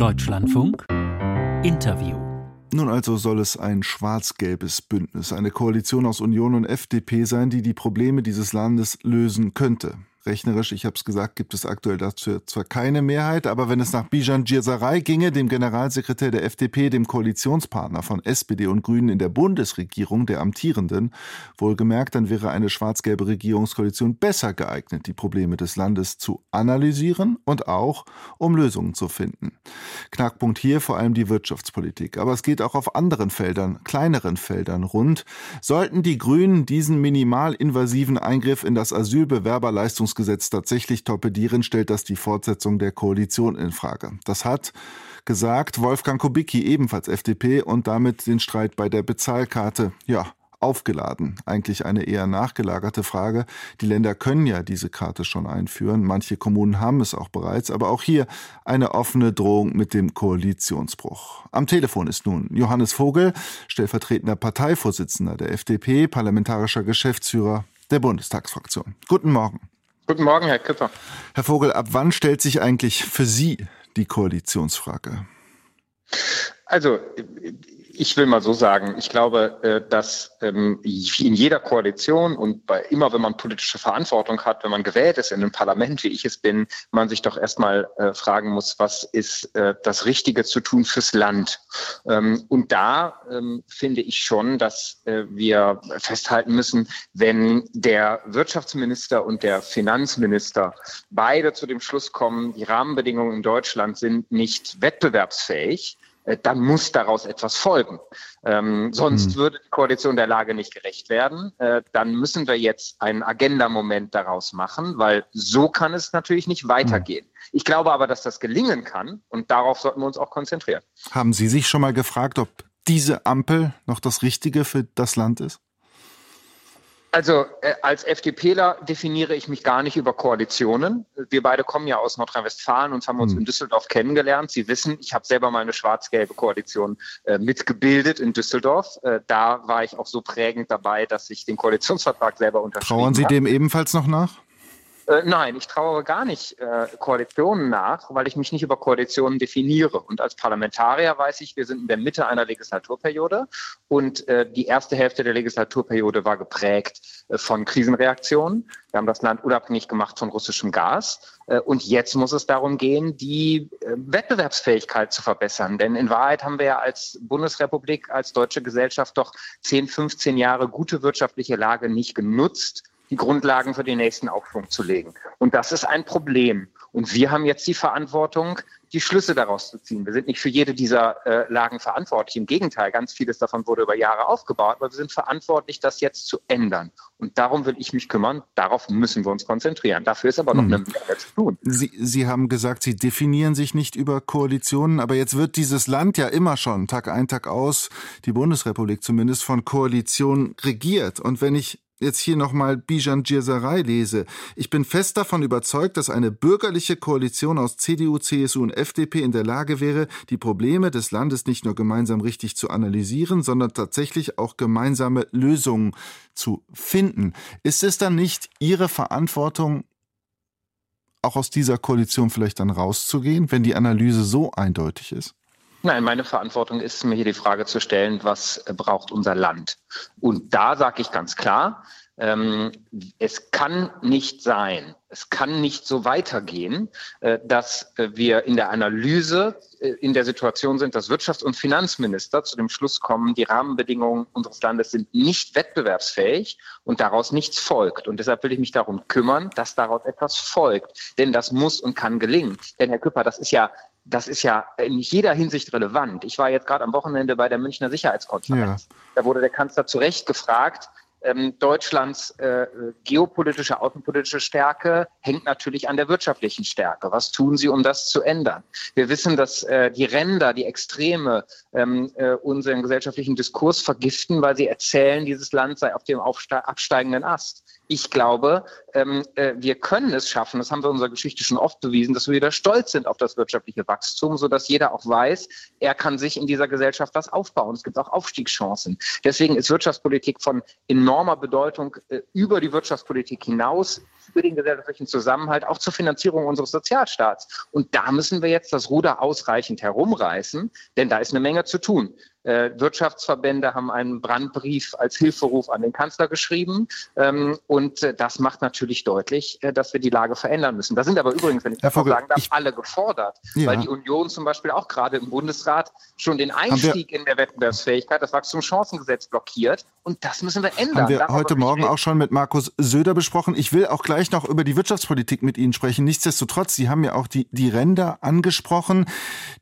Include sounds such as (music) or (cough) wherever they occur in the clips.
Deutschlandfunk Interview. Nun also soll es ein schwarz-gelbes Bündnis, eine Koalition aus Union und FDP sein, die die Probleme dieses Landes lösen könnte. Rechnerisch, ich habe es gesagt, gibt es aktuell dazu zwar keine Mehrheit, aber wenn es nach Bijan Djirsaray ginge, dem Generalsekretär der FDP, dem Koalitionspartner von SPD und Grünen in der Bundesregierung, der amtierenden, wohlgemerkt, dann wäre eine schwarz-gelbe Regierungskoalition besser geeignet, die Probleme des Landes zu analysieren und auch um Lösungen zu finden. Knackpunkt hier vor allem die Wirtschaftspolitik, aber es geht auch auf anderen Feldern, kleineren Feldern rund. Sollten die Grünen diesen minimal invasiven Eingriff in das Asylbewerberleistungs Verfassungsgesetz tatsächlich torpedieren, stellt das die Fortsetzung der Koalition in Frage. Das hat gesagt Wolfgang Kubicki, ebenfalls FDP, und damit den Streit bei der Bezahlkarte, ja, aufgeladen. Eigentlich eine eher nachgelagerte Frage. Die Länder können ja diese Karte schon einführen. Manche Kommunen haben es auch bereits. Aber auch hier eine offene Drohung mit dem Koalitionsbruch. Am Telefon ist nun Johannes Vogel, stellvertretender Parteivorsitzender der FDP, parlamentarischer Geschäftsführer der Bundestagsfraktion. Guten Morgen. Guten Morgen, Herr Kipper. Herr Vogel, ab wann stellt sich eigentlich für Sie die Koalitionsfrage? Also ich will mal so sagen, ich glaube, äh, dass ähm, in jeder Koalition und bei immer, wenn man politische Verantwortung hat, wenn man gewählt ist in einem Parlament, wie ich es bin, man sich doch erstmal äh, fragen muss, was ist äh, das Richtige zu tun fürs Land? Ähm, und da ähm, finde ich schon, dass wir festhalten müssen, wenn der Wirtschaftsminister und der Finanzminister beide zu dem Schluss kommen, die Rahmenbedingungen in Deutschland sind nicht wettbewerbsfähig, äh, dann muss daraus etwas folgen. Ähm, sonst hm. würde die Koalition der Lage nicht gerecht werden. Äh, dann müssen wir jetzt einen Agenda-Moment daraus machen, weil so kann es natürlich nicht weitergehen. Hm. Ich glaube aber, dass das gelingen kann und darauf sollten wir uns auch konzentrieren. Haben Sie sich schon mal gefragt, ob diese Ampel noch das Richtige für das Land ist? Also äh, als FDPler definiere ich mich gar nicht über Koalitionen. Wir beide kommen ja aus Nordrhein-Westfalen und haben uns hm. in Düsseldorf kennengelernt. Sie wissen, ich habe selber mal eine schwarz-gelbe Koalition äh, mitgebildet in Düsseldorf. Äh, da war ich auch so prägend dabei, dass ich den Koalitionsvertrag selber unterschrieben Trauern Sie dem ebenfalls noch nach? Äh, nein, ich traue gar nicht äh, Koalitionen nach, weil ich mich nicht über Koalitionen definiere. Und als Parlamentarier weiß ich, wir sind in der Mitte einer Legislaturperiode und äh, die erste Hälfte der Legislaturperiode war geprägt äh, von Krisenreaktionen. Wir haben das Land unabhängig gemacht von russischem Gas. Äh, und jetzt muss es darum gehen, die äh, Wettbewerbsfähigkeit zu verbessern. Denn in Wahrheit haben wir ja als Bundesrepublik, als deutsche Gesellschaft doch 10, 15 Jahre gute wirtschaftliche Lage nicht genutzt die Grundlagen für den nächsten Aufschwung zu legen. Und das ist ein Problem. Und wir haben jetzt die Verantwortung, die Schlüsse daraus zu ziehen. Wir sind nicht für jede dieser äh, Lagen verantwortlich. Im Gegenteil, ganz vieles davon wurde über Jahre aufgebaut, aber wir sind verantwortlich, das jetzt zu ändern. Und darum will ich mich kümmern. Darauf müssen wir uns konzentrieren. Dafür ist aber noch hm. eine Menge zu tun. Sie, Sie haben gesagt, Sie definieren sich nicht über Koalitionen, aber jetzt wird dieses Land ja immer schon, Tag ein, Tag aus, die Bundesrepublik zumindest, von Koalitionen regiert. Und wenn ich jetzt hier nochmal Bijan Djirsaray lese. Ich bin fest davon überzeugt, dass eine bürgerliche Koalition aus CDU, CSU und FDP in der Lage wäre, die Probleme des Landes nicht nur gemeinsam richtig zu analysieren, sondern tatsächlich auch gemeinsame Lösungen zu finden. Ist es dann nicht Ihre Verantwortung, auch aus dieser Koalition vielleicht dann rauszugehen, wenn die Analyse so eindeutig ist? Nein, meine Verantwortung ist, mir hier die Frage zu stellen, was braucht unser Land? Und da sage ich ganz klar, ähm, es kann nicht sein, es kann nicht so weitergehen, äh, dass äh, wir in der Analyse äh, in der Situation sind, dass Wirtschafts- und Finanzminister zu dem Schluss kommen, die Rahmenbedingungen unseres Landes sind nicht wettbewerbsfähig und daraus nichts folgt. Und deshalb will ich mich darum kümmern, dass daraus etwas folgt. Denn das muss und kann gelingen. Denn Herr Küpper, das ist ja das ist ja in jeder Hinsicht relevant. Ich war jetzt gerade am Wochenende bei der Münchner Sicherheitskonferenz. Ja. Da wurde der Kanzler zu Recht gefragt, ähm, Deutschlands äh, geopolitische, außenpolitische Stärke hängt natürlich an der wirtschaftlichen Stärke. Was tun Sie, um das zu ändern? Wir wissen, dass äh, die Ränder, die Extreme ähm, äh, unseren gesellschaftlichen Diskurs vergiften, weil sie erzählen, dieses Land sei auf dem absteigenden Ast. Ich glaube, ähm, äh, wir können es schaffen, das haben wir in unserer Geschichte schon oft bewiesen, dass wir wieder stolz sind auf das wirtschaftliche Wachstum, sodass jeder auch weiß, er kann sich in dieser Gesellschaft was aufbauen. Es gibt auch Aufstiegschancen. Deswegen ist Wirtschaftspolitik von enormer Bedeutung äh, über die Wirtschaftspolitik hinaus für den gesellschaftlichen Zusammenhalt, auch zur Finanzierung unseres Sozialstaats. Und da müssen wir jetzt das Ruder ausreichend herumreißen, denn da ist eine Menge zu tun. Äh, Wirtschaftsverbände haben einen Brandbrief als Hilferuf an den Kanzler geschrieben. Ähm, und äh, das macht natürlich deutlich, äh, dass wir die Lage verändern müssen. Da sind aber übrigens, wenn ich das Vogel, sagen darf, ich, alle gefordert, ja. weil die Union zum Beispiel auch gerade im Bundesrat schon den Einstieg in der Wettbewerbsfähigkeit, das Wachstumschancengesetz blockiert. Und das müssen wir ändern. Haben wir Darüber heute Morgen auch schon mit Markus Söder besprochen. Ich will auch gleich noch über die Wirtschaftspolitik mit Ihnen sprechen. Nichtsdestotrotz, Sie haben ja auch die, die Ränder angesprochen.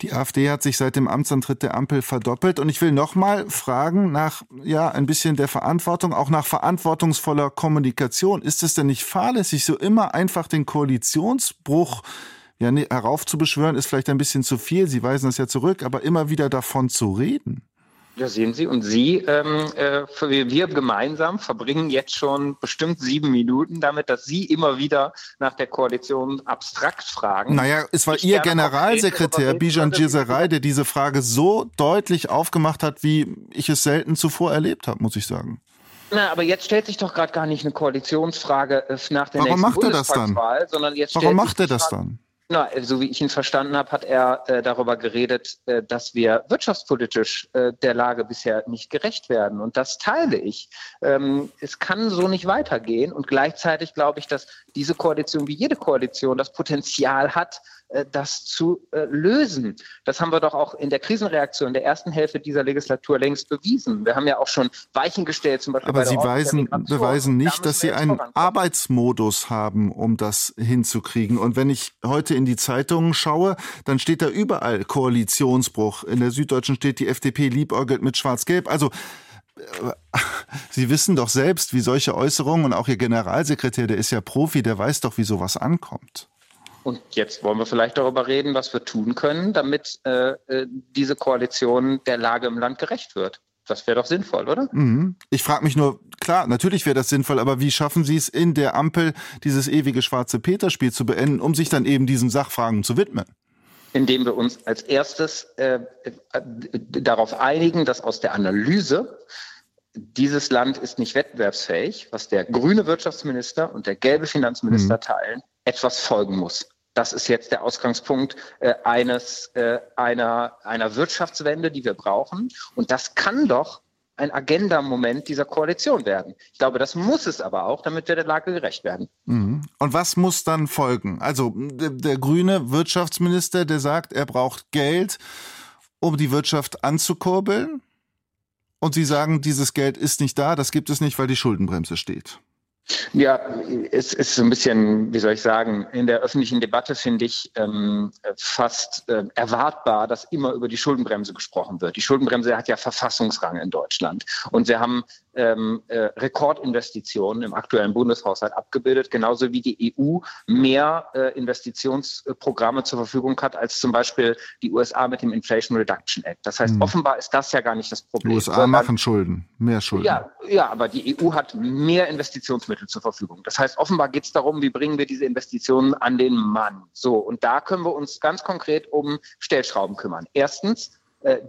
Die AfD hat sich seit dem Amtsantritt der Ampel verdoppelt. Und ich will nochmal fragen nach, ja, ein bisschen der Verantwortung, auch nach verantwortungsvoller Kommunikation. Ist es denn nicht fahrlässig, so immer einfach den Koalitionsbruch ja, heraufzubeschwören, ist vielleicht ein bisschen zu viel. Sie weisen das ja zurück, aber immer wieder davon zu reden? Ja, sehen Sie. Und Sie, ähm, äh, wir gemeinsam verbringen jetzt schon bestimmt sieben Minuten damit, dass Sie immer wieder nach der Koalition abstrakt fragen. Naja, es war ich Ihr Generalsekretär Bijan Gizerei, der diese Frage so deutlich aufgemacht hat, wie ich es selten zuvor erlebt habe, muss ich sagen. Na, aber jetzt stellt sich doch gerade gar nicht eine Koalitionsfrage äh, nach der Warum nächsten macht er das dann? sondern jetzt Warum macht er das dann? Na, so wie ich ihn verstanden habe, hat er äh, darüber geredet, äh, dass wir wirtschaftspolitisch äh, der Lage bisher nicht gerecht werden. Und das teile ich. Ähm, es kann so nicht weitergehen. Und gleichzeitig glaube ich, dass diese Koalition wie jede Koalition das Potenzial hat, äh, das zu äh, lösen. Das haben wir doch auch in der Krisenreaktion der ersten Hälfte dieser Legislatur längst bewiesen. Wir haben ja auch schon Weichen gestellt, zum Beispiel. Aber Sie weisen, beweisen nicht, dass Sie einen Arbeitsmodus haben, um das hinzukriegen. Und wenn ich heute in die Zeitungen schaue, dann steht da überall Koalitionsbruch. In der Süddeutschen steht, die FDP liebäugelt mit Schwarz-Gelb. Also (laughs) Sie wissen doch selbst, wie solche Äußerungen und auch Ihr Generalsekretär, der ist ja Profi, der weiß doch, wie sowas ankommt. Und jetzt wollen wir vielleicht darüber reden, was wir tun können, damit äh, äh diese Koalition der Lage im Land gerecht wird. Das wäre doch sinnvoll, oder? Mhm. Ich frage mich nur, klar, natürlich wäre das sinnvoll, aber wie schaffen Sie es in der Ampel, dieses ewige schwarze Peter-Spiel zu beenden, um sich dann eben diesen Sachfragen zu widmen? Indem wir uns als erstes äh, äh darauf einigen, dass aus der Analyse dieses Land ist nicht wettbewerbsfähig, was der grüne Wirtschaftsminister und der gelbe Finanzminister mhm. teilen, etwas folgen muss. Das ist jetzt der Ausgangspunkt äh, eines, äh, einer, einer Wirtschaftswende, die wir brauchen. Und das kann doch ein Agenda-Moment dieser Koalition werden. Ich glaube, das muss es aber auch, damit wir der Lage gerecht werden. Mhm. Und was muss dann folgen? Also der, der grüne Wirtschaftsminister, der sagt, er braucht Geld, um die Wirtschaft anzukurbeln. Und Sie sagen, dieses Geld ist nicht da, das gibt es nicht, weil die Schuldenbremse steht. Ja, es ist so ein bisschen, wie soll ich sagen, in der öffentlichen Debatte finde ich ähm, fast äh, erwartbar, dass immer über die Schuldenbremse gesprochen wird. Die Schuldenbremse hat ja Verfassungsrang in Deutschland. Und wir haben ähm, äh, Rekordinvestitionen im aktuellen Bundeshaushalt abgebildet, genauso wie die EU mehr äh, Investitionsprogramme zur Verfügung hat als zum Beispiel die USA mit dem Inflation Reduction Act. Das heißt, mhm. offenbar ist das ja gar nicht das Problem. Die USA machen Schulden, mehr Schulden. Ja, ja, aber die EU hat mehr Investitionsmittel zur Verfügung. Das heißt, offenbar geht es darum, wie bringen wir diese Investitionen an den Mann. So, und da können wir uns ganz konkret um Stellschrauben kümmern. Erstens,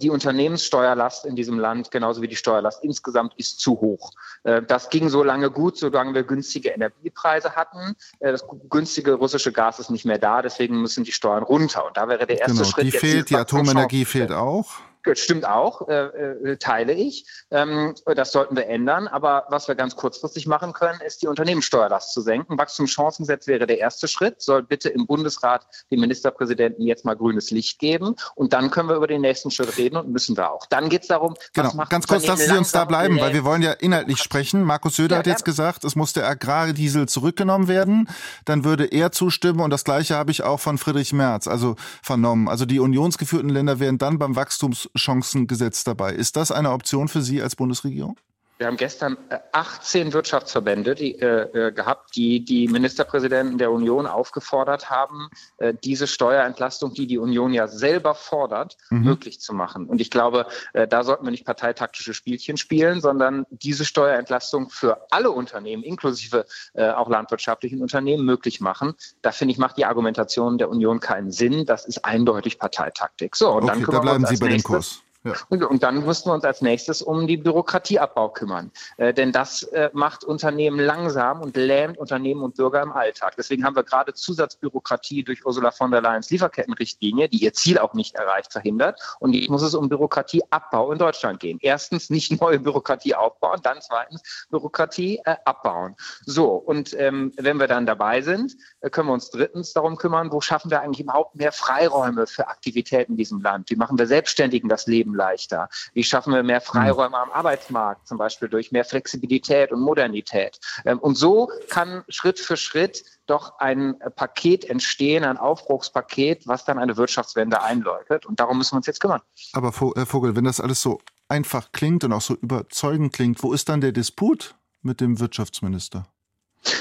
die Unternehmenssteuerlast in diesem Land, genauso wie die Steuerlast insgesamt, ist zu hoch. Äh, das ging so lange gut, solange wir günstige Energiepreise hatten. Äh, das günstige russische Gas ist nicht mehr da, deswegen müssen die Steuern runter. Und da wäre der erste genau, Schritt. Die fehlt, die Atomenergie fehlt auch. Stimmt auch, äh, äh, teile ich. Ähm, das sollten wir ändern. Aber was wir ganz kurzfristig machen können, ist die Unternehmenssteuerlast zu senken. Wachstumschancengesetz wäre der erste Schritt. Soll bitte im Bundesrat den Ministerpräsidenten jetzt mal grünes Licht geben. Und dann können wir über den nächsten Schritt reden und müssen wir auch. Dann geht es darum, genau. ganz kurz, lassen Sie uns da bleiben, weil wir wollen ja inhaltlich sprechen. Markus Söder ja, hat jetzt gesagt, es muss der Agrardiesel zurückgenommen werden. Dann würde er zustimmen und das Gleiche habe ich auch von Friedrich Merz, also vernommen. Also die unionsgeführten Länder wären dann beim Wachstums Chancengesetz dabei. Ist das eine Option für Sie als Bundesregierung? Wir haben gestern 18 äh, Wirtschaftsverbände die, äh, äh, gehabt, die die Ministerpräsidenten der Union aufgefordert haben, äh, diese Steuerentlastung, die die Union ja selber fordert, mhm. möglich zu machen. Und ich glaube, äh, da sollten wir nicht parteitaktische Spielchen spielen, sondern diese Steuerentlastung für alle Unternehmen, inklusive äh, auch landwirtschaftlichen Unternehmen, möglich machen. Da finde ich, macht die Argumentation der Union keinen Sinn. Das ist eindeutig Parteitaktik. So, und okay, dann da bleiben Sie bei dem Kurs. Ja. Und, und, dann müssten wir uns als nächstes um die Bürokratieabbau kümmern. Äh, denn das äh, macht Unternehmen langsam und lähmt Unternehmen und Bürger im Alltag. Deswegen haben wir gerade Zusatzbürokratie durch Ursula von der Leyens Lieferkettenrichtlinie, die ihr Ziel auch nicht erreicht, verhindert. Und jetzt muss es um Bürokratieabbau in Deutschland gehen. Erstens nicht neue Bürokratie aufbauen, dann zweitens Bürokratie äh, abbauen. So, und ähm, wenn wir dann dabei sind, äh, können wir uns drittens darum kümmern, wo schaffen wir eigentlich überhaupt mehr Freiräume für Aktivitäten in diesem Land? Wie machen wir Selbstständigen das Leben Leben leichter? Wie schaffen wir mehr Freiräume am Arbeitsmarkt, zum Beispiel durch mehr Flexibilität und Modernität? Ähm, und so kann Schritt für Schritt doch ein Paket entstehen, ein Aufbruchspaket, was dann eine Wirtschaftswende einläutet. Und darum müssen wir uns jetzt kümmern. Aber Herr Vogel, wenn das alles so einfach klingt und auch so überzeugend klingt, wo ist dann der Disput mit dem Wirtschaftsminister?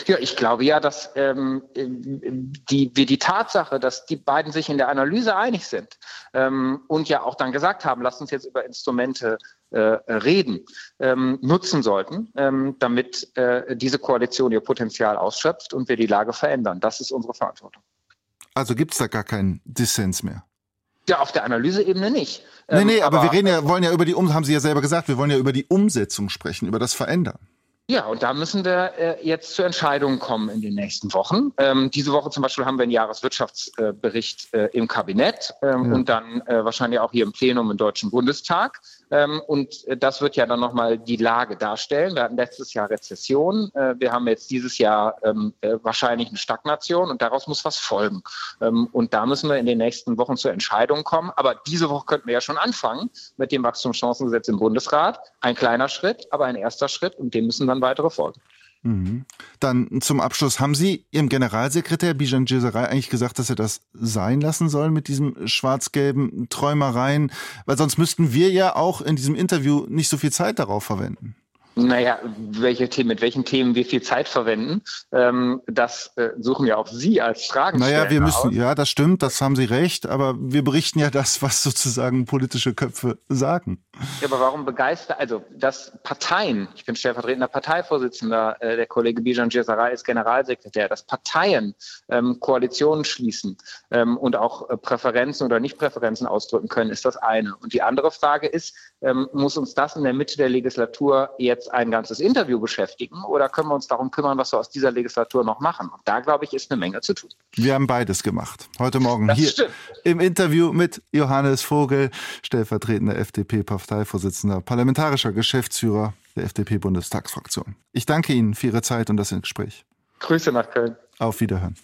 Ja, ich glaube ja, dass ähm, die, wir die Tatsache, dass die beiden sich in der Analyse einig sind ähm, und ja auch dann gesagt haben, lasst uns jetzt über Instrumente äh, reden, ähm, nutzen sollten, ähm, damit äh, diese Koalition ihr Potenzial ausschöpft und wir die Lage verändern. Das ist unsere Verantwortung. Also gibt es da gar keinen Dissens mehr? Ja, auf der Analyseebene nicht. Nee, nee, ähm, aber, aber, wir reden ja, wollen ja über die, haben Sie ja selber gesagt, wir wollen ja über die Umsetzung sprechen, über das Verändern. Ja, und da müssen wir äh, jetzt zu Entscheidungen kommen in den nächsten Wochen. Ähm, diese Woche zum Beispiel haben wir einen Jahreswirtschaftsbericht äh, im Kabinett ähm, ja. und dann äh, wahrscheinlich auch hier im Plenum im Deutschen Bundestag. Ähm, und äh, das wird ja dann nochmal die Lage darstellen. Wir hatten letztes Jahr Rezession. Äh, wir haben jetzt dieses Jahr ähm, äh, wahrscheinlich eine Stagnation und daraus muss was folgen. Ähm, und da müssen wir in den nächsten Wochen zur Entscheidung kommen. Aber diese Woche könnten wir ja schon anfangen mit dem Wachstumschancengesetz im Bundesrat. Ein kleiner Schritt, aber ein erster Schritt und dem müssen dann weitere folgen. Mhm. Dann zum Abschluss, haben Sie Ihrem Generalsekretär Bijan Djeserei eigentlich gesagt, dass er das sein lassen soll mit diesem schwarz-gelben Träumereien? Weil sonst müssten wir ja auch in diesem Interview nicht so viel Zeit darauf verwenden. Naja, welche Themen, mit welchen Themen wir viel Zeit verwenden, ähm, das äh, suchen ja auch Sie als Fragen. Naja, wir müssen, aus. ja, das stimmt, das haben Sie recht, aber wir berichten ja das, was sozusagen politische Köpfe sagen. Ja, aber warum begeistert, also dass Parteien, ich bin stellvertretender Parteivorsitzender, äh, der Kollege Bijan Djesaray ist Generalsekretär, dass Parteien ähm, Koalitionen schließen ähm, und auch äh, Präferenzen oder Nichtpräferenzen ausdrücken können, ist das eine. Und die andere Frage ist, ähm, muss uns das in der Mitte der Legislatur jetzt ein ganzes Interview beschäftigen oder können wir uns darum kümmern, was wir aus dieser Legislatur noch machen? Und da, glaube ich, ist eine Menge zu tun. Wir haben beides gemacht. Heute Morgen das hier stimmt. im Interview mit Johannes Vogel, stellvertretender FDP-Parteivorsitzender, parlamentarischer Geschäftsführer der FDP-Bundestagsfraktion. Ich danke Ihnen für Ihre Zeit und das Gespräch. Grüße nach Köln. Auf Wiederhören.